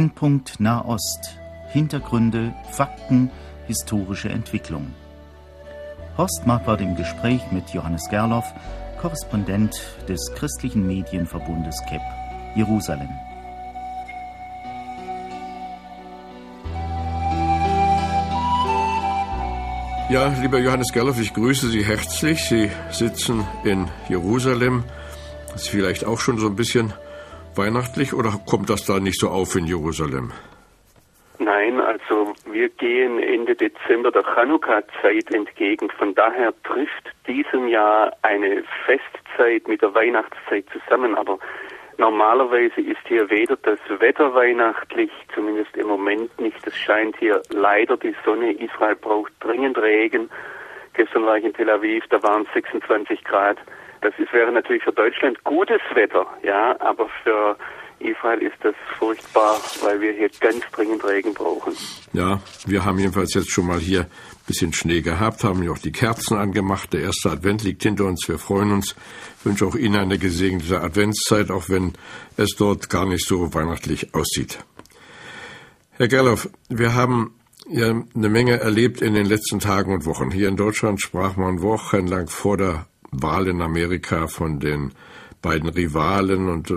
Brennpunkt Nahost. Hintergründe, Fakten, historische Entwicklung. Horst Marquardt im Gespräch mit Johannes Gerloff, Korrespondent des christlichen Medienverbundes KEP, Jerusalem. Ja, lieber Johannes Gerloff, ich grüße Sie herzlich. Sie sitzen in Jerusalem. Das ist vielleicht auch schon so ein bisschen weihnachtlich oder kommt das da nicht so auf in Jerusalem? Nein, also wir gehen Ende Dezember der Chanukka-Zeit entgegen. Von daher trifft diesem Jahr eine Festzeit mit der Weihnachtszeit zusammen. Aber normalerweise ist hier weder das Wetter weihnachtlich, zumindest im Moment nicht. Es scheint hier leider die Sonne. Israel braucht dringend Regen. Gestern war ich in Tel Aviv, da waren es 26 Grad. Das ist, wäre natürlich für Deutschland gutes Wetter, ja, aber für Israel ist das furchtbar, weil wir hier ganz dringend Regen brauchen. Ja, wir haben jedenfalls jetzt schon mal hier ein bisschen Schnee gehabt, haben ja auch die Kerzen angemacht. Der erste Advent liegt hinter uns. Wir freuen uns. Ich wünsche auch Ihnen eine gesegnete Adventszeit, auch wenn es dort gar nicht so weihnachtlich aussieht. Herr Gerloff, wir haben ja eine Menge erlebt in den letzten Tagen und Wochen. Hier in Deutschland sprach man wochenlang vor der Wahl in Amerika von den beiden Rivalen und äh,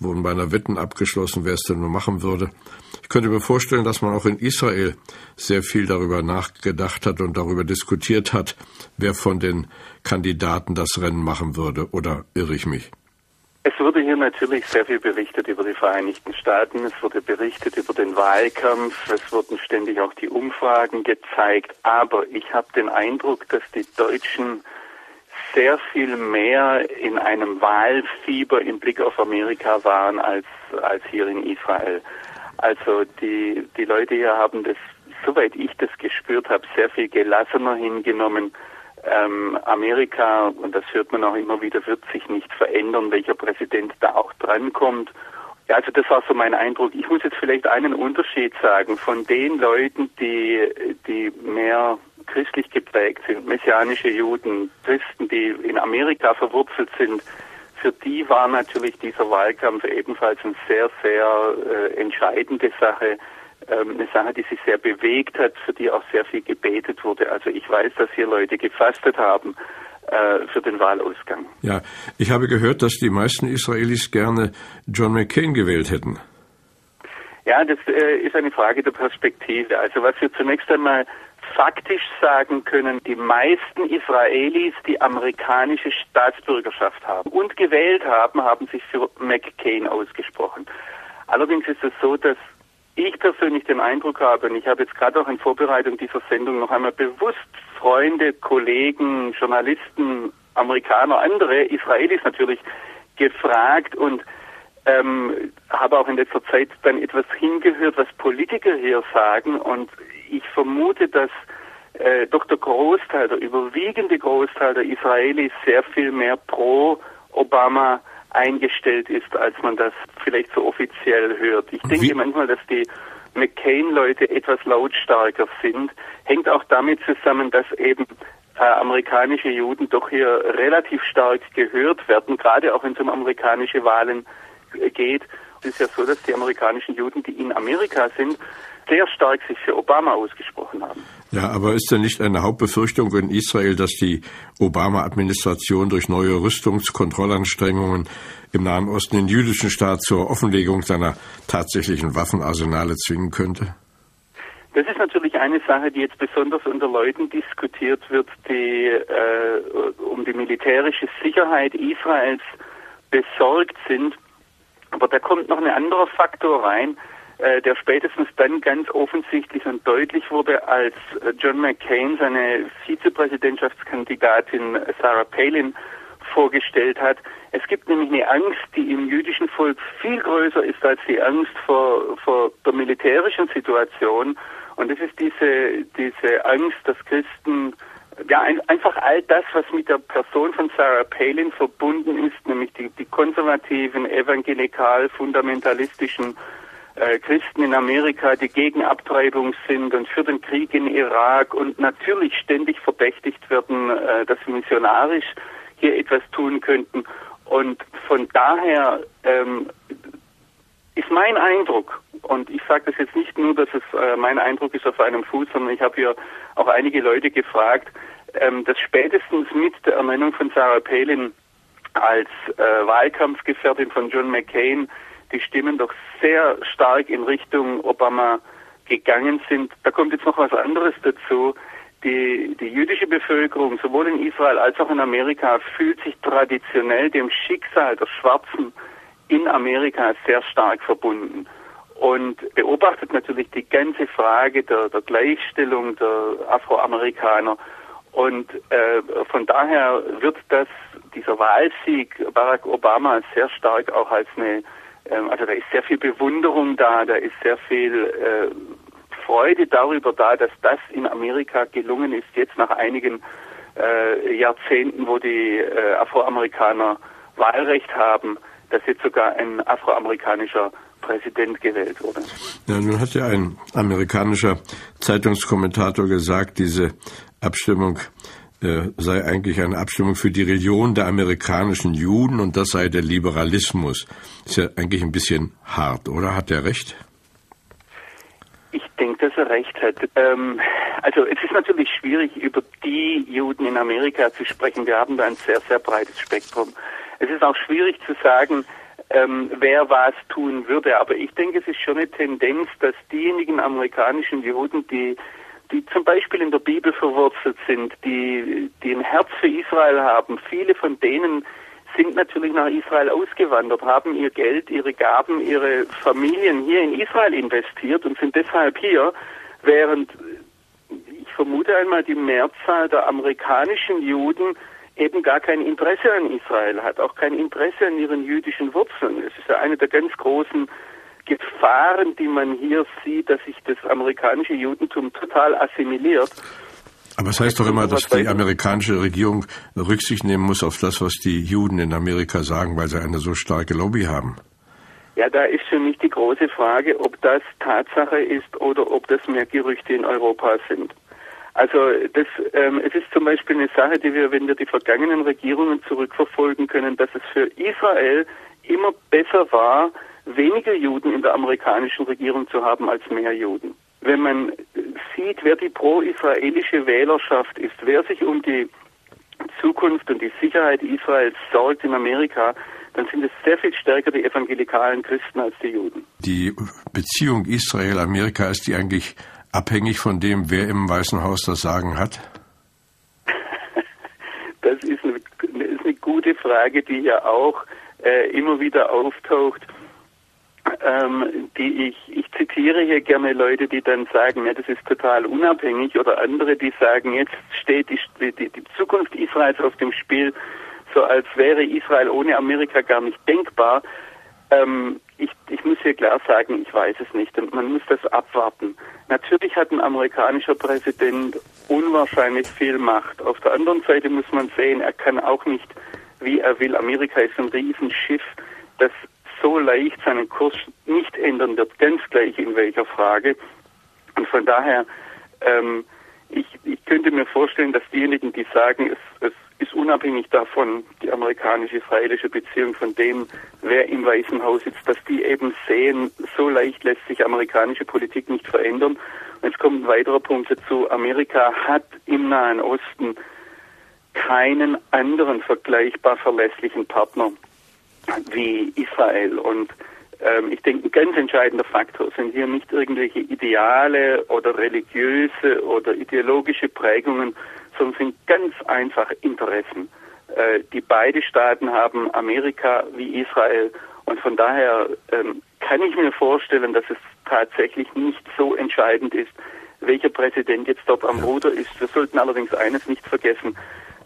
wurden beinahe Wetten abgeschlossen, wer es denn nur machen würde. Ich könnte mir vorstellen, dass man auch in Israel sehr viel darüber nachgedacht hat und darüber diskutiert hat, wer von den Kandidaten das Rennen machen würde. Oder irre ich mich? Es wurde hier natürlich sehr viel berichtet über die Vereinigten Staaten, es wurde berichtet über den Wahlkampf, es wurden ständig auch die Umfragen gezeigt, aber ich habe den Eindruck, dass die Deutschen sehr viel mehr in einem Wahlfieber im Blick auf Amerika waren als, als hier in Israel. Also die, die Leute hier haben das, soweit ich das gespürt habe, sehr viel gelassener hingenommen. Ähm, Amerika, und das hört man auch immer wieder, wird sich nicht verändern, welcher Präsident da auch drankommt. Ja, also das war so mein Eindruck. Ich muss jetzt vielleicht einen Unterschied sagen von den Leuten, die, die mehr christlich geprägt sind, messianische Juden, Christen, die in Amerika verwurzelt sind, für die war natürlich dieser Wahlkampf ebenfalls eine sehr, sehr äh, entscheidende Sache, ähm, eine Sache, die sich sehr bewegt hat, für die auch sehr viel gebetet wurde. Also ich weiß, dass hier Leute gefastet haben äh, für den Wahlausgang. Ja, ich habe gehört, dass die meisten Israelis gerne John McCain gewählt hätten. Ja, das äh, ist eine Frage der Perspektive. Also was wir zunächst einmal faktisch sagen können, die meisten Israelis, die amerikanische Staatsbürgerschaft haben und gewählt haben, haben sich für McCain ausgesprochen. Allerdings ist es so, dass ich persönlich den Eindruck habe, und ich habe jetzt gerade auch in Vorbereitung dieser Sendung noch einmal bewusst Freunde, Kollegen, Journalisten, Amerikaner, andere, Israelis natürlich, gefragt und ähm, habe auch in letzter Zeit dann etwas hingehört, was Politiker hier sagen und ich vermute, dass äh, doch der Großteil, der überwiegende Großteil der Israelis sehr viel mehr pro Obama eingestellt ist, als man das vielleicht so offiziell hört. Ich denke Wie? manchmal, dass die McCain-Leute etwas lautstarker sind, hängt auch damit zusammen, dass eben äh, amerikanische Juden doch hier relativ stark gehört werden, gerade auch wenn es um amerikanische Wahlen geht. Es ist ja so, dass die amerikanischen Juden, die in Amerika sind, sehr stark sich für Obama ausgesprochen haben. Ja, aber ist denn nicht eine Hauptbefürchtung in Israel, dass die Obama-Administration durch neue Rüstungskontrollanstrengungen im Nahen Osten den jüdischen Staat zur Offenlegung seiner tatsächlichen Waffenarsenale zwingen könnte? Das ist natürlich eine Sache, die jetzt besonders unter Leuten diskutiert wird, die äh, um die militärische Sicherheit Israels besorgt sind. Aber da kommt noch ein anderer Faktor rein, äh, der spätestens dann ganz offensichtlich und deutlich wurde, als äh, John McCain seine Vizepräsidentschaftskandidatin Sarah Palin vorgestellt hat. Es gibt nämlich eine Angst, die im jüdischen Volk viel größer ist als die Angst vor, vor der militärischen Situation. Und es ist diese, diese Angst, dass Christen ja, ein, einfach all das, was mit der Person von Sarah Palin verbunden ist, nämlich die, die konservativen, evangelikal, fundamentalistischen äh, Christen in Amerika, die gegen Abtreibung sind und für den Krieg in Irak und natürlich ständig verdächtigt werden, äh, dass sie missionarisch hier etwas tun könnten. Und von daher ähm, ist mein Eindruck, und ich sage das jetzt nicht nur, dass es äh, mein Eindruck ist auf einem Fuß, sondern ich habe hier auch einige Leute gefragt, ähm, dass spätestens mit der Ernennung von Sarah Palin als äh, Wahlkampfgefährtin von John McCain die Stimmen doch sehr stark in Richtung Obama gegangen sind. Da kommt jetzt noch was anderes dazu. Die, die jüdische Bevölkerung, sowohl in Israel als auch in Amerika, fühlt sich traditionell dem Schicksal der Schwarzen in Amerika sehr stark verbunden und beobachtet natürlich die ganze Frage der, der Gleichstellung der Afroamerikaner. Und äh, von daher wird das, dieser Wahlsieg Barack Obama sehr stark auch als eine, äh, also da ist sehr viel Bewunderung da, da ist sehr viel äh, Freude darüber da, dass das in Amerika gelungen ist, jetzt nach einigen äh, Jahrzehnten, wo die äh, Afroamerikaner Wahlrecht haben, dass jetzt sogar ein afroamerikanischer Präsident gewählt wurde. Ja, nun hat ja ein amerikanischer Zeitungskommentator gesagt, diese Abstimmung äh, sei eigentlich eine Abstimmung für die Religion der amerikanischen Juden und das sei der Liberalismus. Ist ja eigentlich ein bisschen hart, oder? Hat er recht? Ich denke, dass er recht hat. Ähm, also es ist natürlich schwierig, über die Juden in Amerika zu sprechen. Wir haben da ein sehr, sehr breites Spektrum. Es ist auch schwierig zu sagen, ähm, wer was tun würde. Aber ich denke, es ist schon eine Tendenz, dass diejenigen amerikanischen Juden, die die zum Beispiel in der Bibel verwurzelt sind, die, die ein Herz für Israel haben, viele von denen sind natürlich nach Israel ausgewandert, haben ihr Geld, ihre Gaben, ihre Familien hier in Israel investiert und sind deshalb hier, während ich vermute einmal die Mehrzahl der amerikanischen Juden eben gar kein Interesse an Israel hat, auch kein Interesse an ihren jüdischen Wurzeln. Es ist ja eine der ganz großen Gefahren, die man hier sieht, dass sich das amerikanische Judentum total assimiliert. Aber es heißt doch immer, dass die amerikanische Regierung Rücksicht nehmen muss auf das, was die Juden in Amerika sagen, weil sie eine so starke Lobby haben. Ja, da ist für mich die große Frage, ob das Tatsache ist oder ob das mehr Gerüchte in Europa sind. Also das, ähm, es ist zum Beispiel eine Sache, die wir, wenn wir die vergangenen Regierungen zurückverfolgen können, dass es für Israel immer besser war, weniger Juden in der amerikanischen Regierung zu haben als mehr Juden. Wenn man sieht, wer die pro-israelische Wählerschaft ist, wer sich um die Zukunft und die Sicherheit Israels sorgt in Amerika, dann sind es sehr viel stärker die evangelikalen Christen als die Juden. Die Beziehung Israel-Amerika ist die eigentlich abhängig von dem, wer im Weißen Haus das Sagen hat? Das ist eine, ist eine gute Frage, die ja auch äh, immer wieder auftaucht. Ähm, die ich, ich zitiere hier gerne Leute, die dann sagen, ja, das ist total unabhängig oder andere, die sagen, jetzt steht die, die, die Zukunft Israels auf dem Spiel, so als wäre Israel ohne Amerika gar nicht denkbar. Ähm, ich, ich muss hier klar sagen, ich weiß es nicht und man muss das abwarten. Natürlich hat ein amerikanischer Präsident unwahrscheinlich viel Macht. Auf der anderen Seite muss man sehen, er kann auch nicht, wie er will. Amerika ist ein Riesenschiff, das so leicht seinen Kurs nicht ändern wird, ganz gleich in welcher Frage. Und von daher, ähm, ich, ich könnte mir vorstellen, dass diejenigen, die sagen, es, es ist unabhängig davon, die amerikanisch-israelische Beziehung von dem, wer im Weißen Haus sitzt, dass die eben sehen, so leicht lässt sich amerikanische Politik nicht verändern. Und jetzt kommt ein weiterer Punkt dazu. Amerika hat im Nahen Osten keinen anderen vergleichbar verlässlichen Partner wie Israel. Und ähm, ich denke, ein ganz entscheidender Faktor sind hier nicht irgendwelche Ideale oder religiöse oder ideologische Prägungen, sondern sind ganz einfach Interessen. Äh, die beide Staaten haben, Amerika wie Israel. Und von daher ähm, kann ich mir vorstellen, dass es tatsächlich nicht so entscheidend ist, welcher Präsident jetzt dort am Ruder ist. Wir sollten allerdings eines nicht vergessen.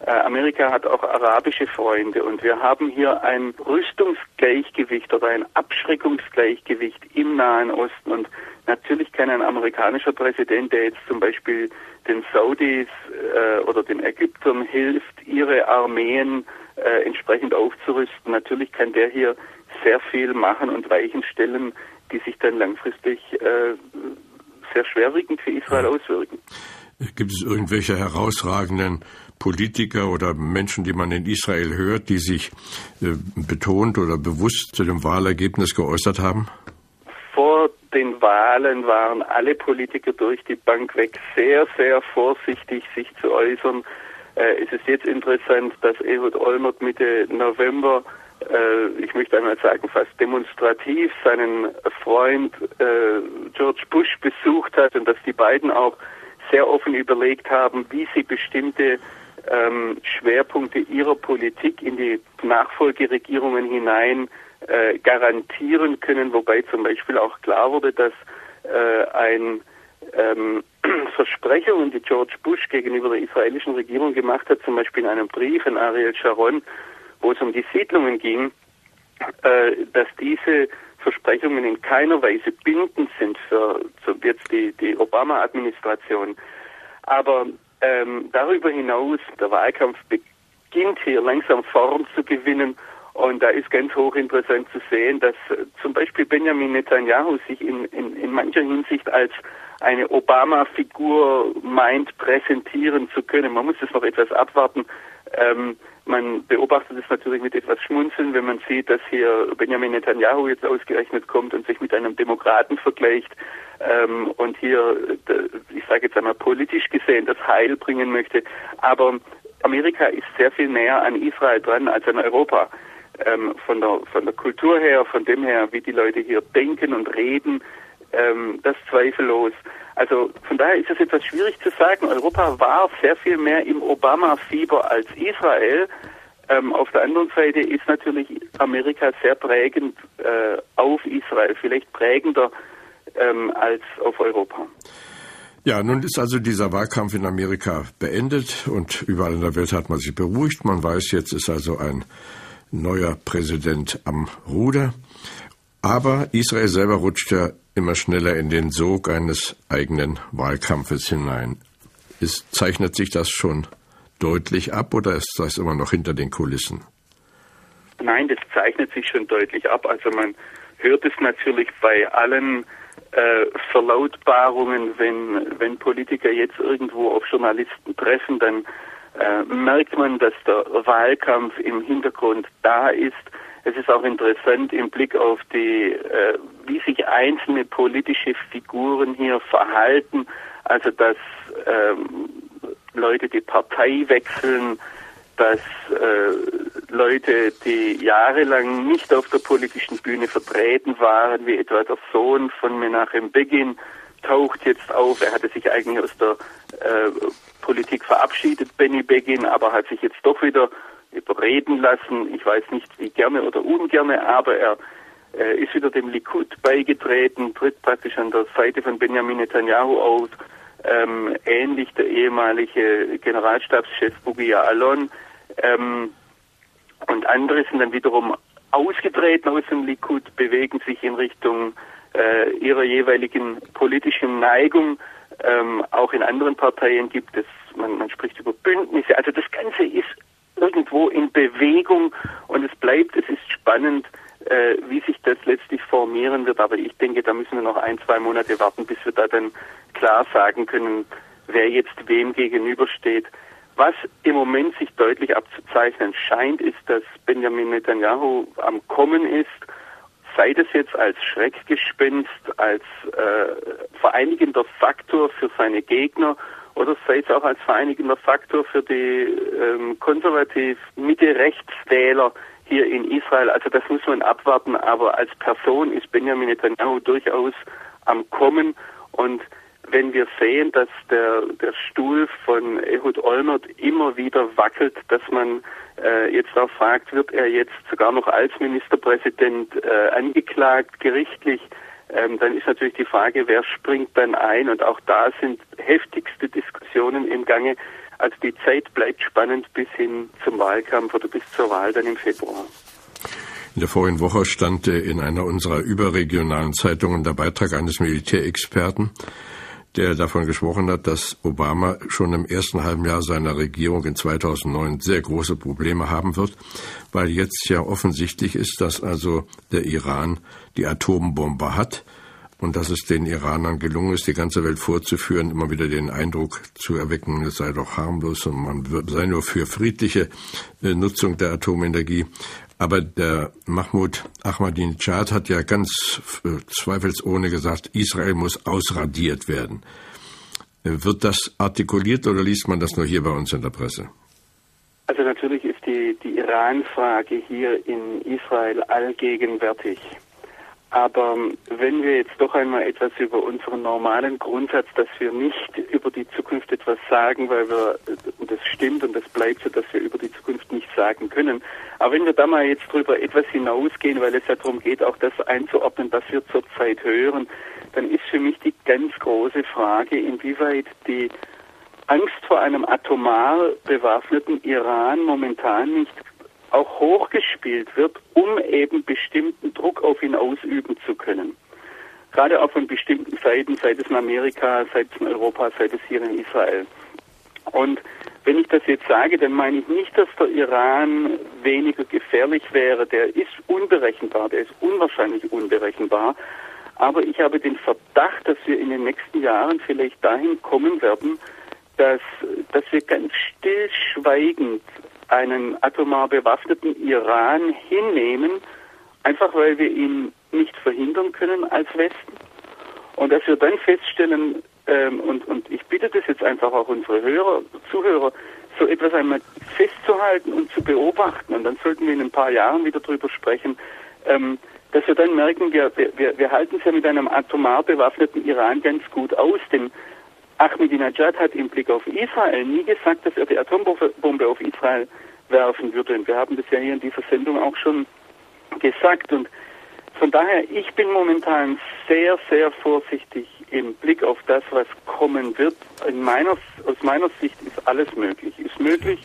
Äh, Amerika hat auch arabische Freunde und wir haben hier ein Rüstungsgleichgewicht oder ein Abschreckungsgleichgewicht im Nahen Osten und natürlich kann ein amerikanischer Präsident, der jetzt zum Beispiel den Saudis äh, oder den Ägyptern hilft, ihre Armeen äh, entsprechend aufzurüsten, natürlich kann der hier sehr viel machen und Weichen stellen, die sich dann langfristig äh, sehr schwerwiegend für Israel auswirken. Gibt es irgendwelche herausragenden Politiker oder Menschen, die man in Israel hört, die sich äh, betont oder bewusst zu dem Wahlergebnis geäußert haben? vor den Wahlen waren alle Politiker durch die Bank weg sehr, sehr vorsichtig, sich zu äußern. Äh, es ist jetzt interessant, dass Ehud Olmert Mitte November, äh, ich möchte einmal sagen, fast demonstrativ seinen Freund George Bush besucht hat und dass die beiden auch sehr offen überlegt haben, wie sie bestimmte ähm, Schwerpunkte ihrer Politik in die Nachfolgeregierungen hinein äh, garantieren können, wobei zum Beispiel auch klar wurde, dass äh, ein ähm, Versprechungen, die George Bush gegenüber der israelischen Regierung gemacht hat, zum Beispiel in einem Brief an Ariel Sharon, wo es um die Siedlungen ging, äh, dass diese Versprechungen in keiner Weise bindend sind für, für jetzt die, die Obama-Administration. Aber ähm, darüber hinaus, der Wahlkampf beginnt hier langsam Form zu gewinnen und da ist ganz hochinteressant zu sehen, dass äh, zum Beispiel Benjamin Netanyahu sich in, in, in mancher Hinsicht als eine Obama-Figur meint, präsentieren zu können. Man muss es noch etwas abwarten. Ähm, man beobachtet es natürlich mit etwas Schmunzeln, wenn man sieht, dass hier Benjamin Netanyahu jetzt ausgerechnet kommt und sich mit einem Demokraten vergleicht ähm, und hier, ich sage jetzt einmal politisch gesehen, das Heil bringen möchte. Aber Amerika ist sehr viel näher an Israel dran als an Europa. Ähm, von, der, von der Kultur her, von dem her, wie die Leute hier denken und reden, ähm, das zweifellos. Also von daher ist es etwas schwierig zu sagen. Europa war sehr viel mehr im Obama-Fieber als Israel. Ähm, auf der anderen Seite ist natürlich Amerika sehr prägend äh, auf Israel, vielleicht prägender ähm, als auf Europa. Ja, nun ist also dieser Wahlkampf in Amerika beendet und überall in der Welt hat man sich beruhigt. Man weiß, jetzt ist also ein neuer Präsident am Ruder. Aber Israel selber rutscht ja immer schneller in den Sog eines eigenen Wahlkampfes hinein. Ist, zeichnet sich das schon deutlich ab oder ist das immer noch hinter den Kulissen? Nein, das zeichnet sich schon deutlich ab. Also man hört es natürlich bei allen äh, Verlautbarungen, wenn, wenn Politiker jetzt irgendwo auf Journalisten treffen, dann äh, merkt man, dass der Wahlkampf im Hintergrund da ist. Es ist auch interessant im Blick auf die, äh, wie sich einzelne politische Figuren hier verhalten. Also dass ähm, Leute die Partei wechseln, dass äh, Leute, die jahrelang nicht auf der politischen Bühne vertreten waren, wie etwa der Sohn von Menachem Begin, taucht jetzt auf. Er hatte sich eigentlich aus der äh, Politik verabschiedet, Benny Begin, aber hat sich jetzt doch wieder überreden lassen. Ich weiß nicht, wie gerne oder ungerne, aber er äh, ist wieder dem Likud beigetreten, tritt praktisch an der Seite von Benjamin Netanyahu auf. Ähm, ähnlich der ehemalige Generalstabschef Bugia Alon. Ähm, und andere sind dann wiederum ausgetreten aus dem Likud, bewegen sich in Richtung äh, ihrer jeweiligen politischen Neigung. Ähm, auch in anderen Parteien gibt es, man, man spricht über Bündnisse. Also das Ganze ist irgendwo in Bewegung und es bleibt, es ist spannend, äh, wie sich das letztlich formieren wird. Aber ich denke, da müssen wir noch ein, zwei Monate warten, bis wir da dann klar sagen können, wer jetzt wem gegenübersteht. Was im Moment sich deutlich abzuzeichnen scheint, ist, dass Benjamin Netanyahu am Kommen ist, sei das jetzt als Schreckgespenst, als äh, vereinigender Faktor für seine Gegner oder sei es auch als vereinigender Faktor für die ähm, konservativ Mitte-Rechts-Wähler hier in Israel. Also das muss man abwarten, aber als Person ist Benjamin Netanyahu durchaus am Kommen und wenn wir sehen, dass der, der Stuhl von Ehud Olmert immer wieder wackelt, dass man äh, jetzt auch fragt, wird er jetzt sogar noch als Ministerpräsident äh, angeklagt, gerichtlich, ähm, dann ist natürlich die Frage, wer springt dann ein? Und auch da sind heftigste Diskussionen im Gange. Also die Zeit bleibt spannend bis hin zum Wahlkampf oder bis zur Wahl dann im Februar. In der vorigen Woche stand in einer unserer überregionalen Zeitungen der Beitrag eines Militärexperten, der davon gesprochen hat, dass Obama schon im ersten halben Jahr seiner Regierung in 2009 sehr große Probleme haben wird, weil jetzt ja offensichtlich ist, dass also der Iran die Atombombe hat und dass es den Iranern gelungen ist, die ganze Welt vorzuführen, immer wieder den Eindruck zu erwecken, es sei doch harmlos und man sei nur für friedliche äh, Nutzung der Atomenergie. Aber der Mahmoud Ahmadinejad hat ja ganz äh, zweifelsohne gesagt, Israel muss ausradiert werden. Äh, wird das artikuliert oder liest man das nur hier bei uns in der Presse? Also natürlich ist die, die Iran-Frage hier in Israel allgegenwärtig. Aber wenn wir jetzt doch einmal etwas über unseren normalen Grundsatz, dass wir nicht über die Zukunft etwas sagen, weil wir, und das stimmt und das bleibt so, dass wir über die Zukunft nichts sagen können. Aber wenn wir da mal jetzt drüber etwas hinausgehen, weil es ja darum geht, auch das einzuordnen, was wir zurzeit hören, dann ist für mich die ganz große Frage, inwieweit die Angst vor einem atomar bewaffneten Iran momentan nicht auch hochgespielt wird, um eben bestimmten Druck auf ihn ausüben zu können. Gerade auch von bestimmten Seiten, sei es in Amerika, sei es in Europa, sei es hier in Israel. Und wenn ich das jetzt sage, dann meine ich nicht, dass der Iran weniger gefährlich wäre. Der ist unberechenbar, der ist unwahrscheinlich unberechenbar. Aber ich habe den Verdacht, dass wir in den nächsten Jahren vielleicht dahin kommen werden, dass, dass wir ganz stillschweigend einen atomar bewaffneten Iran hinnehmen, einfach weil wir ihn nicht verhindern können als Westen. Und dass wir dann feststellen, ähm, und, und ich bitte das jetzt einfach auch unsere Hörer, Zuhörer, so etwas einmal festzuhalten und zu beobachten. Und dann sollten wir in ein paar Jahren wieder darüber sprechen, ähm, dass wir dann merken, wir, wir, wir halten es ja mit einem atomar bewaffneten Iran ganz gut aus, denn Ahmadinejad hat im Blick auf Israel nie gesagt, dass er die Atombombe auf Israel werfen würde. Und wir haben das ja hier in dieser Sendung auch schon gesagt. Und von daher, ich bin momentan sehr, sehr vorsichtig im Blick auf das, was kommen wird. In meiner, aus meiner Sicht ist alles möglich. Ist möglich,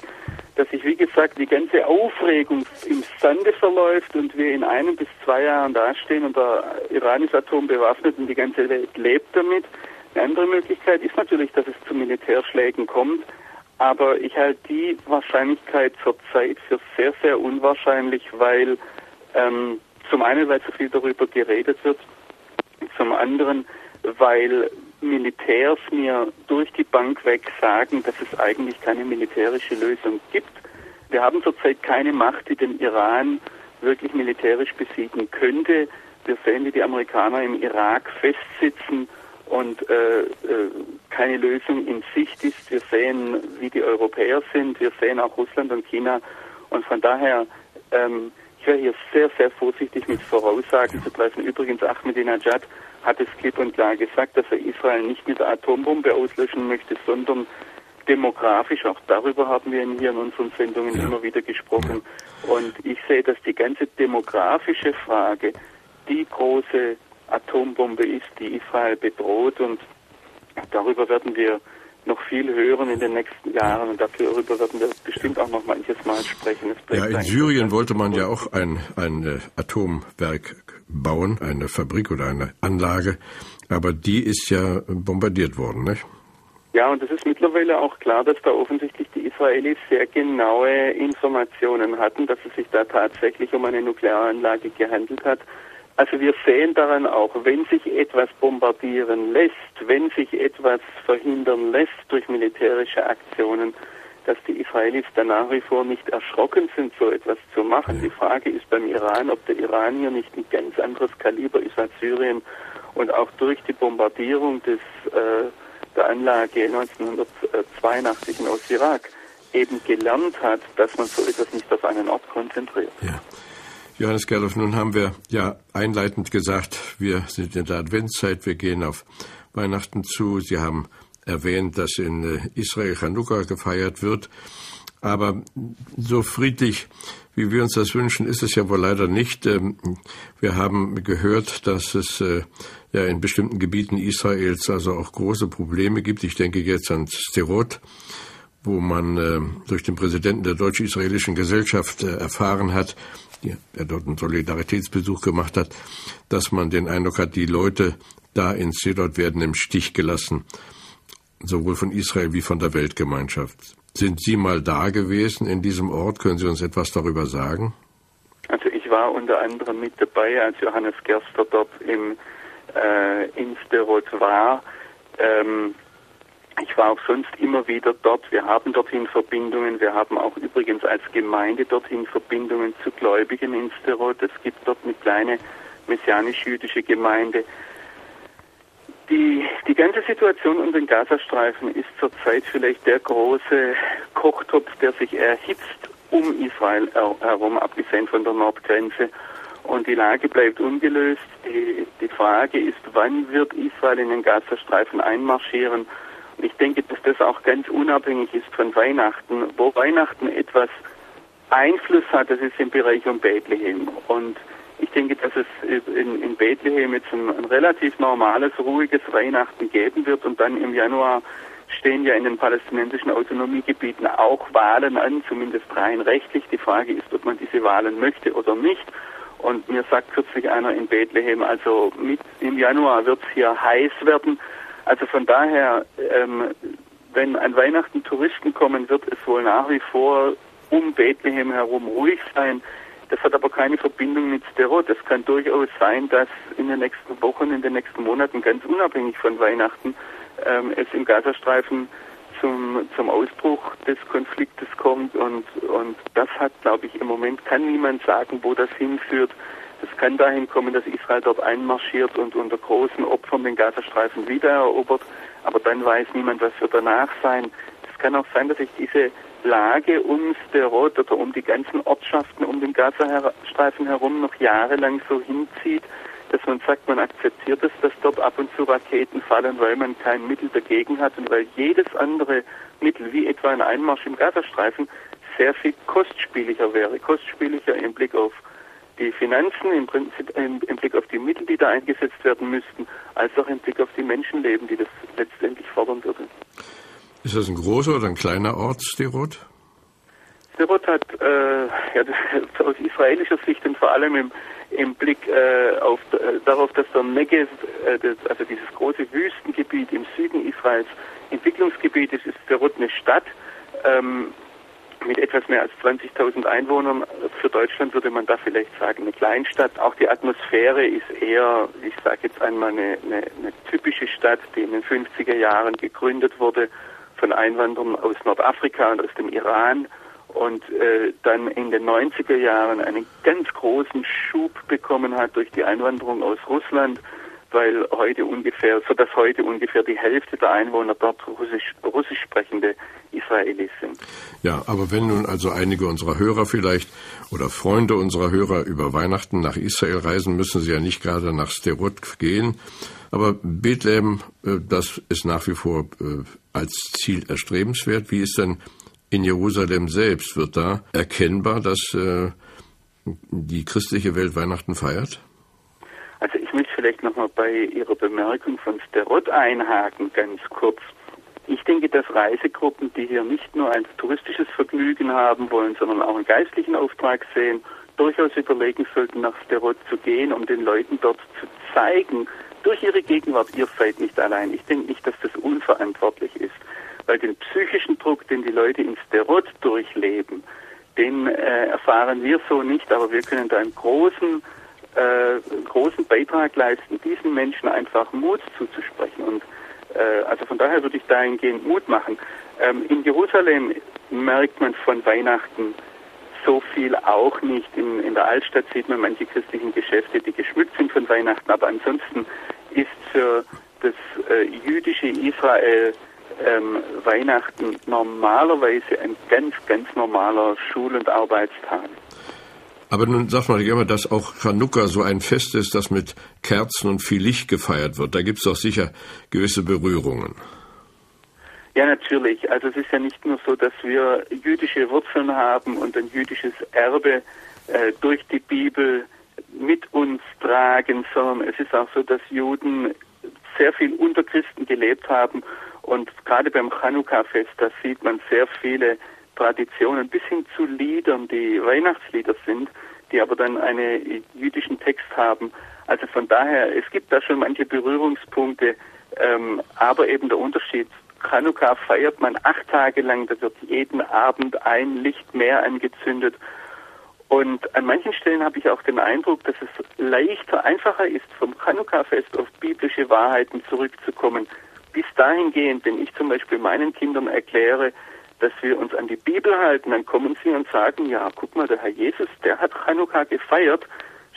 dass sich, wie gesagt, die ganze Aufregung im Sande verläuft und wir in einem bis zwei Jahren dastehen und der Iran ist atombewaffnet und die ganze Welt lebt damit. Eine andere Möglichkeit ist natürlich, dass es zu Militärschlägen kommt, aber ich halte die Wahrscheinlichkeit zurzeit für sehr, sehr unwahrscheinlich, weil ähm, zum einen, weil so viel darüber geredet wird, zum anderen, weil Militärs mir durch die Bank weg sagen, dass es eigentlich keine militärische Lösung gibt. Wir haben zurzeit keine Macht, die den Iran wirklich militärisch besiegen könnte. Wir sehen, wie die Amerikaner im Irak festsitzen und äh, äh, keine Lösung in Sicht ist. Wir sehen, wie die Europäer sind. Wir sehen auch Russland und China. Und von daher, ähm, ich wäre hier sehr, sehr vorsichtig mit Voraussagen zu treffen. Übrigens, Ahmadinejad hat es klipp und klar gesagt, dass er Israel nicht mit der Atombombe auslöschen möchte, sondern demografisch, auch darüber haben wir hier in unseren Sendungen ja. immer wieder gesprochen. Und ich sehe, dass die ganze demografische Frage die große Atombombe ist, die Israel bedroht und darüber werden wir noch viel hören in den nächsten Jahren und darüber werden wir bestimmt auch noch manches Mal sprechen. Ja, in Syrien wollte man ja auch ein, ein äh, Atomwerk bauen, eine Fabrik oder eine Anlage, aber die ist ja bombardiert worden, nicht? Ja, und es ist mittlerweile auch klar, dass da offensichtlich die Israelis sehr genaue Informationen hatten, dass es sich da tatsächlich um eine Nuklearanlage gehandelt hat. Also wir sehen daran auch, wenn sich etwas bombardieren lässt, wenn sich etwas verhindern lässt durch militärische Aktionen, dass die Israelis da nach wie vor nicht erschrocken sind, so etwas zu machen. Die Frage ist beim Iran, ob der Iran hier nicht ein ganz anderes Kaliber ist als Syrien und auch durch die Bombardierung des, äh, der Anlage 1982 in Ost-Irak eben gelernt hat, dass man so etwas nicht auf einen Ort konzentriert. Ja. Johannes Gerloff, nun haben wir ja einleitend gesagt, wir sind in der Adventszeit, wir gehen auf Weihnachten zu. Sie haben erwähnt, dass in äh, Israel Chanukka gefeiert wird. Aber so friedlich, wie wir uns das wünschen, ist es ja wohl leider nicht. Ähm, wir haben gehört, dass es äh, ja in bestimmten Gebieten Israels also auch große Probleme gibt. Ich denke jetzt an Sterot, wo man äh, durch den Präsidenten der deutsch-israelischen Gesellschaft erfahren hat, der dort einen Solidaritätsbesuch gemacht hat, dass man den Eindruck hat, die Leute da in Sedot werden im Stich gelassen, sowohl von Israel wie von der Weltgemeinschaft. Sind Sie mal da gewesen in diesem Ort? Können Sie uns etwas darüber sagen? Also ich war unter anderem mit dabei, als Johannes Gerster dort im, äh, in Sderot war. Ähm, Ich war auch sonst immer wieder dort. Wir haben dorthin Verbindungen. Wir haben auch übrigens als Gemeinde dorthin Verbindungen zu Gläubigen in Sterot. Es gibt dort eine kleine messianisch-jüdische Gemeinde. Die, die ganze Situation um den Gazastreifen ist zurzeit vielleicht der große Kochtopf, der sich erhitzt um Israel herum, abgesehen von der Nordgrenze. Und die Lage bleibt ungelöst. Die, die Frage ist, wann wird Israel in den Gazastreifen einmarschieren? Und ich denke, dass das auch ganz unabhängig ist von Weihnachten. Wo Weihnachten etwas Einfluss hat, das ist im Bereich um Bethlehem. Und ich denke, dass es in, in Bethlehem jetzt ein, ein, relativ normales, ruhiges Weihnachten geben wird und dann im Januar stehen ja in den palästinensischen Autonomiegebieten auch Wahlen an, zumindest rein rechtlich. Die Frage ist, ob man diese Wahlen möchte oder nicht. Und mir sagt kürzlich einer in Bethlehem, also mit, im Januar wird es hier heiß werden. Also von daher, ähm, wenn an Weihnachten Touristen kommen, wird es wohl nach wie vor um Bethlehem herum ruhig sein. Das hat aber keine Verbindung mit Sterot. Es kann durchaus sein, dass in den nächsten Wochen, in den nächsten Monaten, ganz unabhängig von Weihnachten, ähm, es im Gazastreifen zum, zum Ausbruch des Konfliktes kommt. Und, und das hat, glaube ich, im Moment kann niemand sagen, wo das hinführt. Das kann dahin kommen, dass Israel dort einmarschiert und unter großen Opfern den Gazastreifen wiedererobert. Aber dann weiß niemand, was wird danach sein. Es kann auch sein, dass sich diese Lage um Sterot oder um die ganzen Ortschaften um den Gazastreifen herum noch jahrelang so hinzieht, dass man sagt, man akzeptiert es, dass dort ab und zu Raketen fallen, weil man kein Mittel dagegen hat und weil jedes andere Mittel, wie etwa ein Einmarsch im Gazastreifen, sehr viel kostspieliger wäre. Kostspieliger im Blick auf die Finanzen, im, Prinzip, im, im Blick auf die Mittel, die da eingesetzt werden müssten, als auch im Blick auf die Menschenleben, die das letztendlich fordern würde. Ist das ein großer oder ein kleiner Ort, Sderot? Sderot hat äh, ja, aus israelischer Sicht und vor allem im, im Blick äh, auf, äh, darauf, dass der Negev, äh, das, also dieses große Wüstengebiet im Süden Israels, Entwicklungsgebiet ist, ist Sderot eine Stadt ähm, mit etwas mehr als 20.000 Einwohnern. Für Deutschland würde man da vielleicht sagen eine Kleinstadt. Auch die Atmosphäre ist eher, ich sage jetzt einmal, eine, eine, eine typische Stadt, die in den 50er Jahren gegründet wurde von Einwanderern aus Nordafrika und aus dem Iran und äh, dann in den 90er Jahren einen ganz großen Schub bekommen hat durch die Einwanderung aus Russland, weil heute ungefähr, so dass heute ungefähr die Hälfte der Einwohner dort russisch, russisch sprechende Israelis sind. Ja, aber wenn nun also einige unserer Hörer vielleicht oder Freunde unserer Hörer über Weihnachten nach Israel reisen, müssen sie ja nicht gerade nach Sterot gehen. Aber Bethlehem, äh, das ist nach wie vor äh, als Ziel erstrebenswert. Wie ist denn in Jerusalem selbst? Wird da erkennbar, dass äh, die christliche Welt Weihnachten feiert? Also ich vielleicht nochmal bei Ihrer Bemerkung von Sterot einhaken, ganz kurz. Ich denke, dass Reisegruppen, die hier nicht nur ein touristisches Vergnügen haben wollen, sondern auch einen geistlichen Auftrag sehen, durchaus überlegen sollten, nach Sterot zu gehen, um den Leuten dort zu zeigen, durch ihre Gegenwart, ihr seid nicht allein. Ich denke nicht, dass das unverantwortlich ist, weil den psychischen Druck, den die Leute in Sterot durchleben, den äh, erfahren wir so nicht, aber wir können da einen großen, äh, großen Beitrag leisten, diesen Menschen einfach Mut zuzusprechen. Und äh, also von daher würde ich dahingehend Mut machen. Ähm, in Jerusalem merkt man von Weihnachten so viel auch nicht. In, in der Altstadt sieht man manche christlichen Geschäfte, die geschmückt sind von Weihnachten, aber ansonsten ist für das äh, jüdische Israel ähm, Weihnachten normalerweise ein ganz, ganz normaler Schul- und Arbeitstag. Aber nun sagt man immer, dass auch Chanukka so ein Fest ist, das mit Kerzen und viel Licht gefeiert wird. Da gibt es doch sicher gewisse Berührungen. Ja, natürlich. Also es ist ja nicht nur so, dass wir jüdische Wurzeln haben und ein jüdisches Erbe äh, durch die Bibel mit uns tragen, sondern es ist auch so, dass Juden sehr viel unter Christen gelebt haben und gerade beim Chanukka-Fest, da sieht man sehr viele Traditionen bis hin zu Liedern, die Weihnachtslieder sind, die aber dann einen jüdischen Text haben. Also von daher, es gibt da schon manche Berührungspunkte, ähm, aber eben der Unterschied, Chanukka feiert man acht Tage lang, da wird jeden Abend ein Licht mehr angezündet. Und an manchen Stellen habe ich auch den Eindruck, dass es leichter, einfacher ist, vom Chanukka-Fest auf biblische Wahrheiten zurückzukommen, bis dahin gehen, wenn ich zum Beispiel meinen Kindern erkläre, dass wir uns an die Bibel halten, dann kommen sie und sagen, ja, guck mal, der Herr Jesus, der hat Chanukka gefeiert,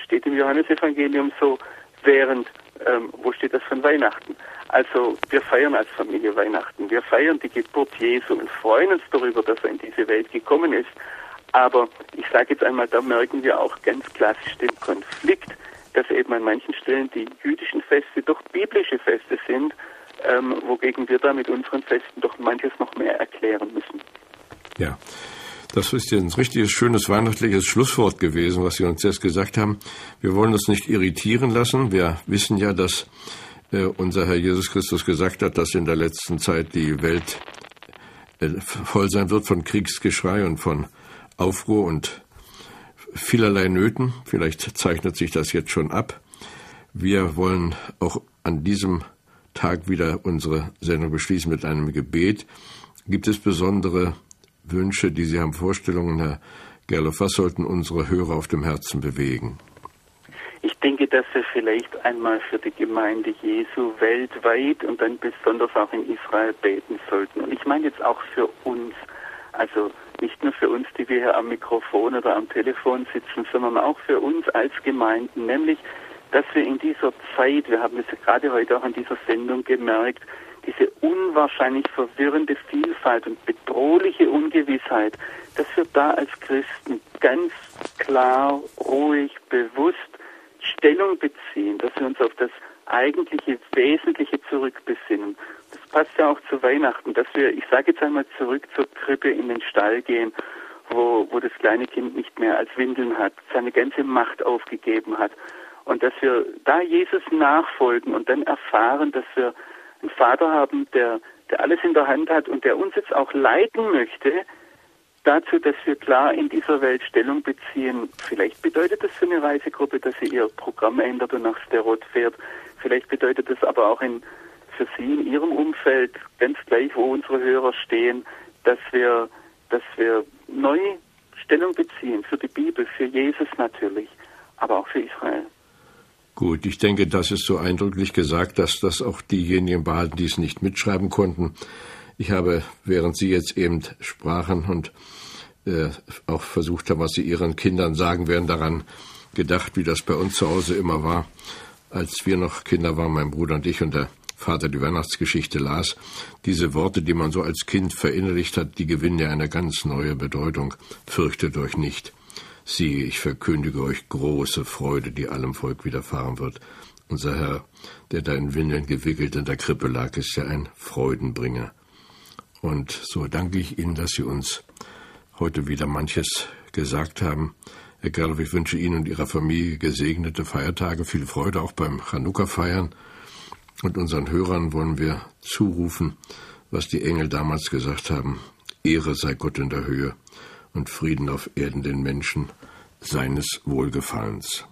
steht im Johannesevangelium so, während, ähm, wo steht das von Weihnachten? Also wir feiern als Familie Weihnachten, wir feiern die Geburt Jesu und freuen uns darüber, dass er in diese Welt gekommen ist. Aber ich sage jetzt einmal, da merken wir auch ganz klassisch den Konflikt, dass eben an manchen Stellen die jüdischen Feste doch biblische Feste sind, ähm, wogegen wir da mit unseren Festen doch manches noch mehr erklären müssen. Ja. Das ist ein richtiges, schönes weihnachtliches Schlusswort gewesen, was Sie uns jetzt gesagt haben. Wir wollen uns nicht irritieren lassen. Wir wissen ja, dass äh, unser Herr Jesus Christus gesagt hat, dass in der letzten Zeit die Welt äh, voll sein wird von Kriegsgeschrei und von Aufruhr und vielerlei Nöten. Vielleicht zeichnet sich das jetzt schon ab. Wir wollen auch an diesem Tag wieder unsere Sendung beschließen mit einem Gebet. Gibt es besondere Wünsche, die Sie haben, Vorstellungen, Herr Gerloff? Was sollten unsere Hörer auf dem Herzen bewegen? Ich denke, dass wir vielleicht einmal für die Gemeinde Jesu weltweit und dann besonders auch in Israel beten sollten. Und ich meine jetzt auch für uns. Also nicht nur für uns, die wir hier am Mikrofon oder am Telefon sitzen, sondern auch für uns als Gemeinden, nämlich, dass wir in dieser Zeit, wir haben es ja gerade heute auch an dieser Sendung gemerkt, diese unwahrscheinlich verwirrende Vielfalt und bedrohliche Ungewissheit, dass wir da als Christen ganz klar, ruhig, bewusst Stellung beziehen, dass wir uns auf das eigentliche Wesentliche zurückbesinnen passt ja auch zu Weihnachten, dass wir, ich sage jetzt einmal zurück zur Krippe in den Stall gehen, wo, wo das kleine Kind nicht mehr als Windeln hat, seine ganze Macht aufgegeben hat. Und dass wir da Jesus nachfolgen und dann erfahren, dass wir einen Vater haben, der, der alles in der Hand hat und der uns jetzt auch leiten möchte, dazu, dass wir klar in dieser Welt Stellung beziehen. Vielleicht bedeutet das für eine Reisegruppe, dass sie ihr Programm ändert und nach Sterot fährt. Vielleicht bedeutet das aber auch in für Sie in Ihrem Umfeld, ganz gleich, wo unsere Hörer stehen, dass wir, dass wir neu Stellung beziehen für die Bibel, für Jesus natürlich, aber auch für Israel. Gut, ich denke, das ist so eindrücklich gesagt, dass das auch diejenigen behalten, die es nicht mitschreiben konnten. Ich habe, während Sie jetzt eben sprachen und äh, auch versucht haben, was Sie Ihren Kindern sagen werden, daran gedacht, wie das bei uns zu Hause immer war. Als wir noch Kinder waren, mein Bruder und ich, und der Vater die Weihnachtsgeschichte las, diese Worte, die man so als Kind verinnerlicht hat, die gewinnen ja eine ganz neue Bedeutung. Fürchtet euch nicht. Siehe, ich verkündige euch große Freude, die allem Volk widerfahren wird. Unser Herr, der da in Windeln gewickelt in der Krippe lag, ist ja ein Freudenbringer. Und so danke ich Ihnen, dass Sie uns heute wieder manches gesagt haben. Herr Gerloff, ich wünsche Ihnen und Ihrer Familie gesegnete Feiertage, viel Freude auch beim Chanukka-Feiern. Und unseren Hörern wollen wir zurufen, was die Engel damals gesagt haben. Ehre sei Gott in der Höhe und Frieden auf Erden den Menschen seines Wohlgefallens.